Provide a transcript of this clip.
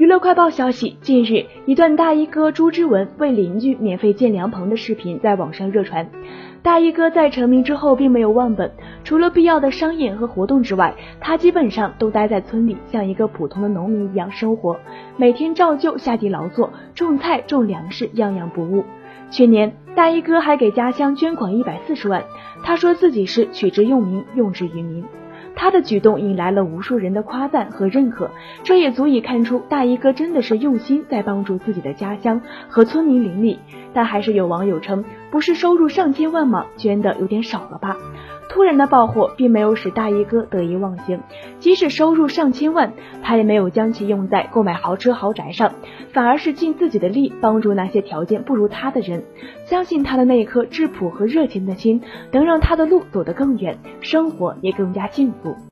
娱乐快报消息，近日，一段大衣哥朱之文为邻居免费建凉棚的视频在网上热传。大衣哥在成名之后并没有忘本，除了必要的商演和活动之外，他基本上都待在村里，像一个普通的农民一样生活，每天照旧下地劳作，种菜、种粮食，样样不误。去年，大衣哥还给家乡捐款一百四十万，他说自己是取之用民，用之于民。他的举动引来了无数人的夸赞和认可，这也足以看出大衣哥真的是用心在帮助自己的家乡和村民邻里。但还是有网友称，不是收入上千万吗？捐的有点少了吧？突然的爆火并没有使大衣哥得意忘形，即使收入上千万，他也没有将其用在购买豪车豪宅上，反而是尽自己的力帮助那些条件不如他的人。相信他的那一颗质朴和热情的心，能让他的路走得更远，生活也更加幸福。